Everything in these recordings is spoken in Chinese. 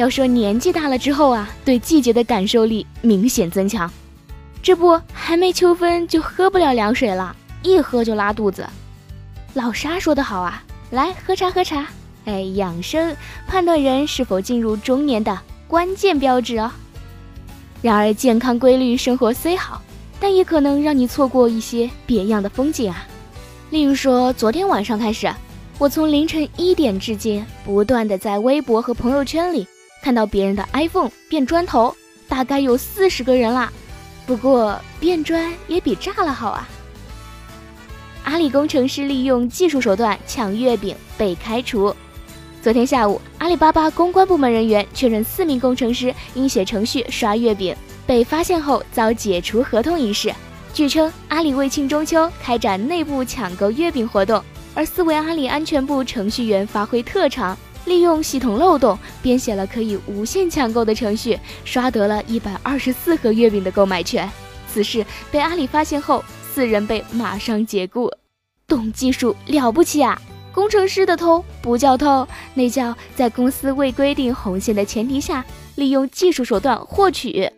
要说年纪大了之后啊，对季节的感受力明显增强。这不，还没秋分就喝不了凉水了，一喝就拉肚子。老沙说的好啊，来喝茶喝茶。哎，养生判断人是否进入中年的关键标志哦。然而，健康规律生活虽好，但也可能让你错过一些别样的风景啊。例如说，昨天晚上开始，我从凌晨一点至今，不断的在微博和朋友圈里看到别人的 iPhone 变砖头，大概有四十个人啦。不过变砖也比炸了好啊！阿里工程师利用技术手段抢月饼被开除。昨天下午，阿里巴巴公关部门人员确认，四名工程师因写程序刷月饼被发现后遭解除合同一事。据称，阿里为庆中秋开展内部抢购月饼活动，而四位阿里安全部程序员发挥特长，利用系统漏洞编写了可以无限抢购的程序，刷得了一百二十四盒月饼的购买权。此事被阿里发现后，四人被马上解雇。懂技术了不起啊！工程师的偷不叫偷，那叫在公司未规定红线的前提下，利用技术手段获取。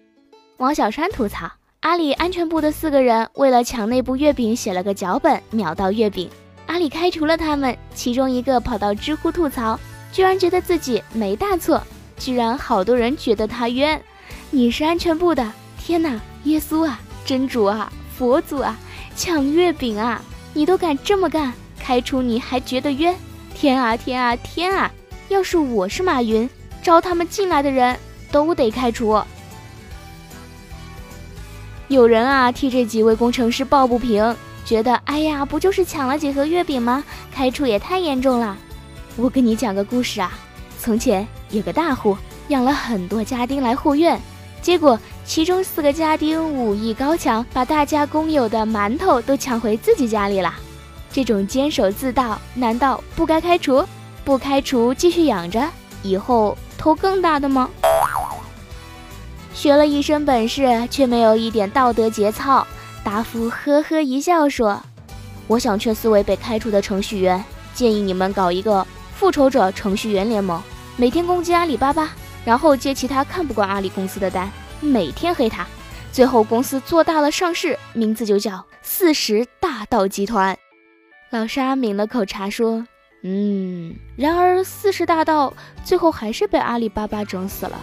王小山吐槽。阿里安全部的四个人为了抢内部月饼，写了个脚本秒到月饼。阿里开除了他们，其中一个跑到知乎吐槽，居然觉得自己没大错，居然好多人觉得他冤。你是安全部的，天哪，耶稣啊，真主啊，佛祖啊，抢月饼啊，你都敢这么干，开除你还觉得冤？天啊天啊天啊！要是我是马云，招他们进来的人都得开除。有人啊替这几位工程师抱不平，觉得哎呀，不就是抢了几盒月饼吗？开除也太严重了。我跟你讲个故事啊，从前有个大户养了很多家丁来护院，结果其中四个家丁武艺高强，把大家公有的馒头都抢回自己家里了。这种坚守自盗，难道不该开除？不开除继续养着，以后偷更大的吗？学了一身本事，却没有一点道德节操。达夫呵呵一笑说：“我想劝四位被开除的程序员，建议你们搞一个复仇者程序员联盟，每天攻击阿里巴巴，然后接其他看不惯阿里公司的单，每天黑他，最后公司做大了上市，名字就叫四十大盗集团。”老沙抿了口茶说：“嗯，然而四十大盗最后还是被阿里巴巴整死了。”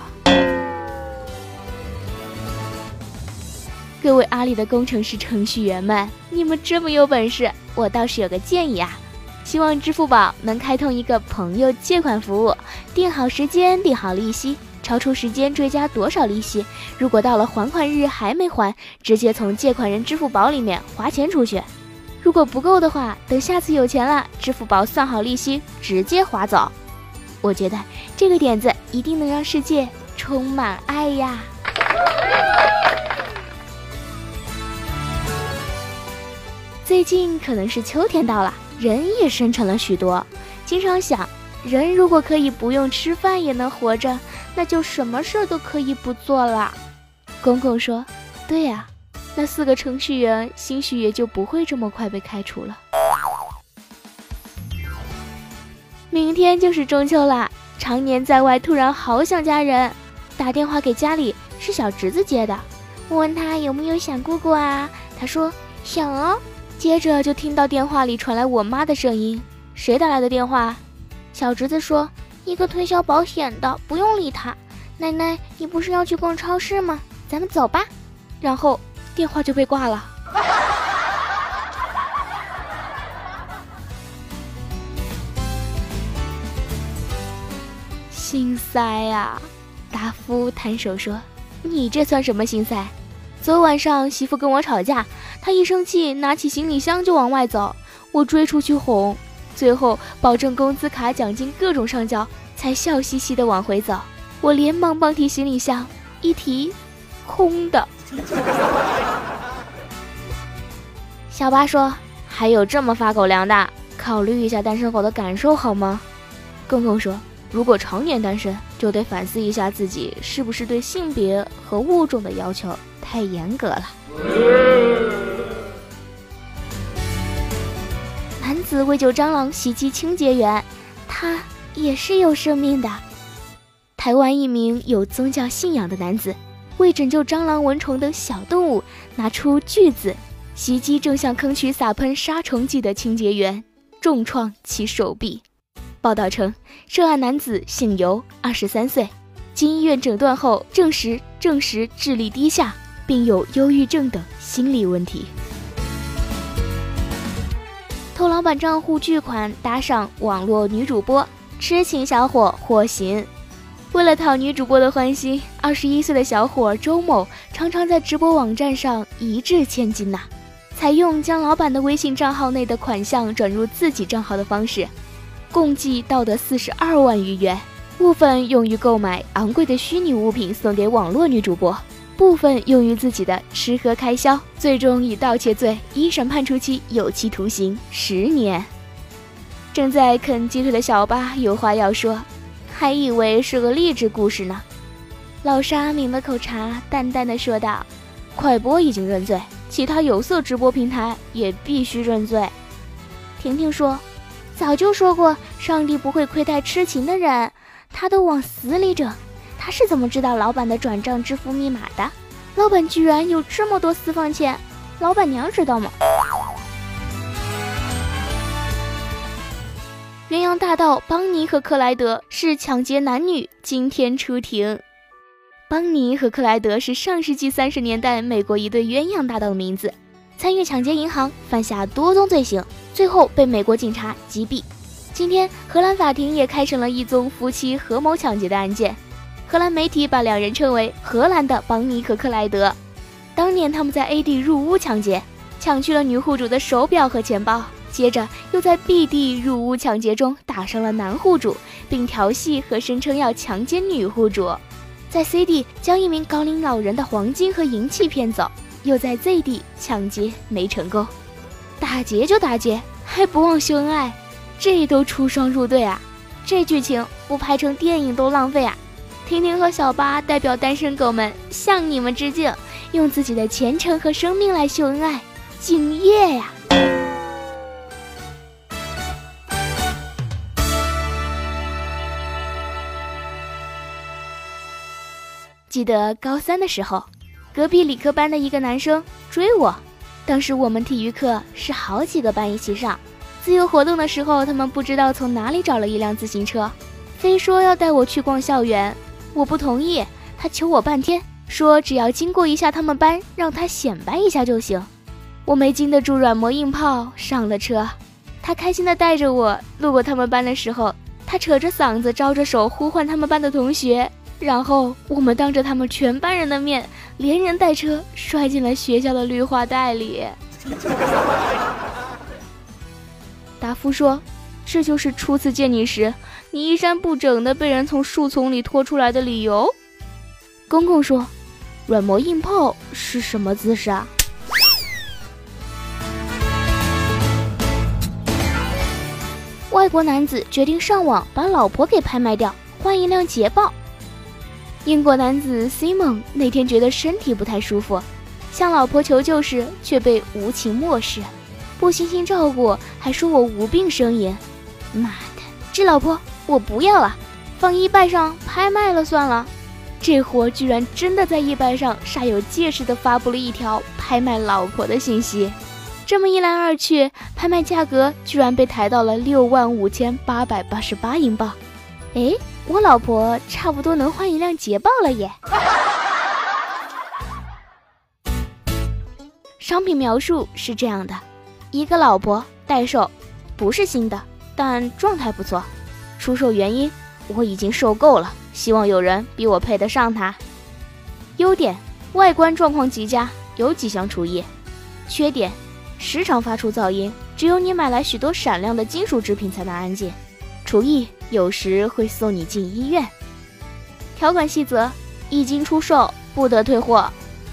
各位阿里的工程师、程序员们，你们这么有本事，我倒是有个建议啊！希望支付宝能开通一个朋友借款服务，定好时间，定好利息，超出时间追加多少利息？如果到了还款日还没还，直接从借款人支付宝里面划钱出去。如果不够的话，等下次有钱了，支付宝算好利息，直接划走。我觉得这个点子一定能让世界充满爱呀！最近可能是秋天到了，人也深沉了许多。经常想，人如果可以不用吃饭也能活着，那就什么事儿都可以不做了。公公说：“对呀，那四个程序员兴许也就不会这么快被开除了。”明天就是中秋啦，常年在外，突然好想家人，打电话给家里，是小侄子接的。我问他有没有想姑姑啊，他说想哦。接着就听到电话里传来我妈的声音：“谁打来的电话？”小侄子说：“一个推销保险的，不用理他。”奶奶，你不是要去逛超市吗？咱们走吧。然后电话就被挂了。心塞呀！达夫摊手说：“你这算什么心塞？”昨晚上媳妇跟我吵架，他一生气拿起行李箱就往外走，我追出去哄，最后保证工资卡奖金各种上交，才笑嘻嘻的往回走。我连忙帮提行李箱，一提，空的。小八说：“还有这么发狗粮的，考虑一下单身狗的感受好吗？”公公说：“如果常年单身，就得反思一下自己是不是对性别和物种的要求太严格了。”子为救蟑螂袭击清洁员，他也是有生命的。台湾一名有宗教信仰的男子，为拯救蟑螂、蚊虫等小动物，拿出锯子袭击正向坑渠撒喷杀虫剂的清洁员，重创其手臂。报道称，涉案男子姓尤，二十三岁，经医院诊断后证实证实智力低下，并有忧郁症等心理问题。偷老板账户巨款搭上网络女主播，痴情小伙获刑。为了讨女主播的欢心，二十一岁的小伙周某常常在直播网站上一掷千金呐，采用将老板的微信账号内的款项转入自己账号的方式，共计盗得四十二万余元，部分用于购买昂贵的虚拟物品送给网络女主播，部分用于自己的吃喝开销，最终以盗窃罪一审判处其有期徒刑十年。正在啃鸡腿的小八有话要说。还以为是个励志故事呢。老沙抿了口茶，淡淡的说道：“快播已经认罪，其他有色直播平台也必须认罪。”婷婷说：“早就说过，上帝不会亏待痴情的人，他都往死里整。他是怎么知道老板的转账支付密码的？老板居然有这么多私房钱，老板娘知道吗？”鸳鸯大盗邦尼和克莱德是抢劫男女，今天出庭。邦尼和克莱德是上世纪三十年代美国一对鸳鸯大盗的名字，参与抢劫银行，犯下多宗罪行，最后被美国警察击毙。今天，荷兰法庭也开审了一宗夫妻合谋抢劫的案件。荷兰媒体把两人称为“荷兰的邦尼和克莱德”。当年，他们在 A 地入屋抢劫，抢去了女户主的手表和钱包。接着又在 B 地入屋抢劫中打伤了男户主，并调戏和声称要强奸女户主，在 C 地将一名高龄老人的黄金和银器骗走，又在 Z 地抢劫没成功，打劫就打劫，还不忘秀恩爱，这都出双入对啊！这剧情不拍成电影都浪费啊！婷婷和小八代表单身狗们向你们致敬，用自己的前程和生命来秀恩爱，敬业呀！记得高三的时候，隔壁理科班的一个男生追我。当时我们体育课是好几个班一起上，自由活动的时候，他们不知道从哪里找了一辆自行车，非说要带我去逛校园。我不同意，他求我半天，说只要经过一下他们班，让他显摆一下就行。我没经得住软磨硬泡，上了车。他开心地带着我路过他们班的时候，他扯着嗓子，招着手呼唤他们班的同学。然后我们当着他们全班人的面，连人带车摔进了学校的绿化带里。达夫说：“这就是初次见你时，你衣衫不整的被人从树丛里拖出来的理由。”公公说：“软磨硬泡是什么姿势啊？”外国男子决定上网把老婆给拍卖掉，换一辆捷豹。英国男子 Simon 那天觉得身体不太舒服，向老婆求救时却被无情漠视，不悉心照顾，还说我无病呻吟。妈的，这老婆我不要了，放易拜上拍卖了算了。这货居然真的在易拜上煞有介事地发布了一条拍卖老婆的信息，这么一来二去，拍卖价格居然被抬到了六万五千八百八十八英镑。哎。我老婆差不多能换一辆捷豹了耶！商品描述是这样的：一个老婆待售，不是新的，但状态不错。出售原因：我已经受够了，希望有人比我配得上它。优点：外观状况极佳，有几项厨艺。缺点：时常发出噪音，只有你买来许多闪亮的金属制品才能安静。厨艺。有时会送你进医院。条款细则：一经出售不得退货，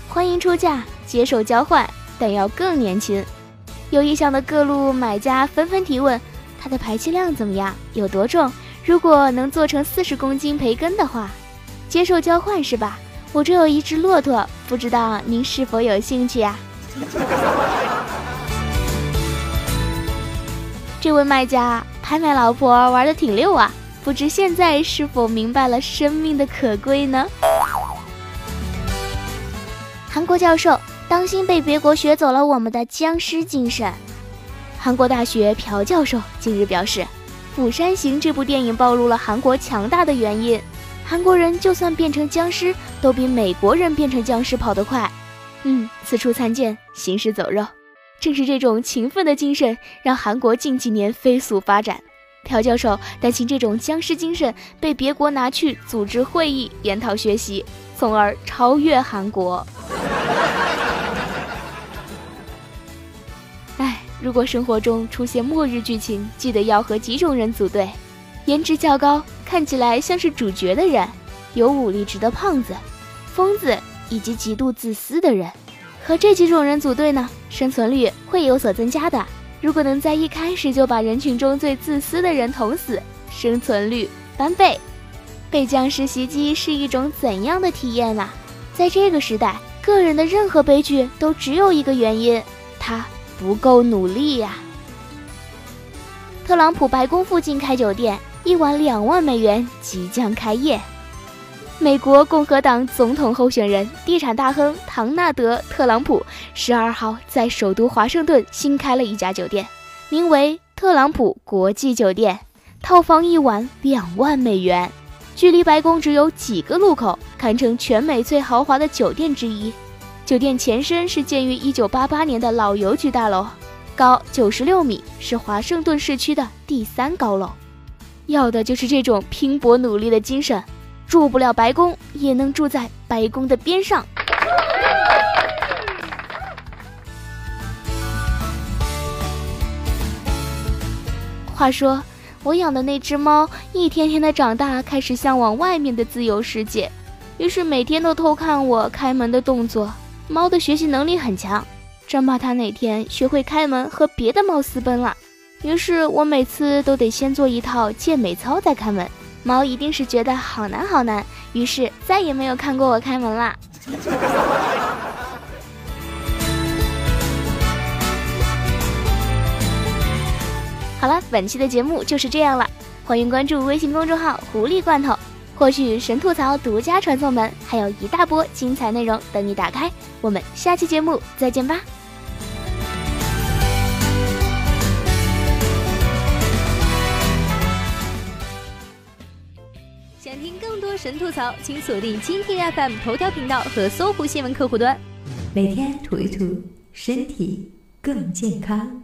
欢迎出价，接受交换，但要更年轻。有意向的各路买家纷纷提问：它的排气量怎么样？有多重？如果能做成四十公斤培根的话，接受交换是吧？我这有一只骆驼，不知道您是否有兴趣呀？这位卖家拍卖老婆玩的挺溜啊，不知现在是否明白了生命的可贵呢？韩国教授。当心被别国学走了我们的僵尸精神。韩国大学朴教授近日表示，《釜山行》这部电影暴露了韩国强大的原因：韩国人就算变成僵尸，都比美国人变成僵尸跑得快。嗯，此处参见，行尸走肉。正是这种勤奋的精神，让韩国近几年飞速发展。朴教授担心这种僵尸精神被别国拿去组织会议、研讨学习，从而超越韩国。如果生活中出现末日剧情，记得要和几种人组队：颜值较高、看起来像是主角的人，有武力值的胖子、疯子以及极度自私的人。和这几种人组队呢，生存率会有所增加的。如果能在一开始就把人群中最自私的人捅死，生存率翻倍。被僵尸袭击是一种怎样的体验呢？在这个时代，个人的任何悲剧都只有一个原因，他。不够努力呀！特朗普白宫附近开酒店，一晚两万美元即将开业。美国共和党总统候选人、地产大亨唐纳德·特朗普十二号在首都华盛顿新开了一家酒店，名为特朗普国际酒店，套房一晚两万美元，距离白宫只有几个路口，堪称全美最豪华的酒店之一。酒店前身是建于1988年的老邮局大楼，高96米，是华盛顿市区的第三高楼。要的就是这种拼搏努力的精神，住不了白宫，也能住在白宫的边上。话说，我养的那只猫一天天的长大，开始向往外面的自由世界，于是每天都偷看我开门的动作。猫的学习能力很强，真怕它哪天学会开门和别的猫私奔了。于是我每次都得先做一套健美操再开门，猫一定是觉得好难好难，于是再也没有看过我开门啦。好了，本期的节目就是这样了，欢迎关注微信公众号“狐狸罐头”。获取神吐槽独家传送门，还有一大波精彩内容等你打开。我们下期节目再见吧！想听更多神吐槽，请锁定蜻蜓 FM 头条频道和搜狐新闻客户端，每天吐一吐，身体更健康。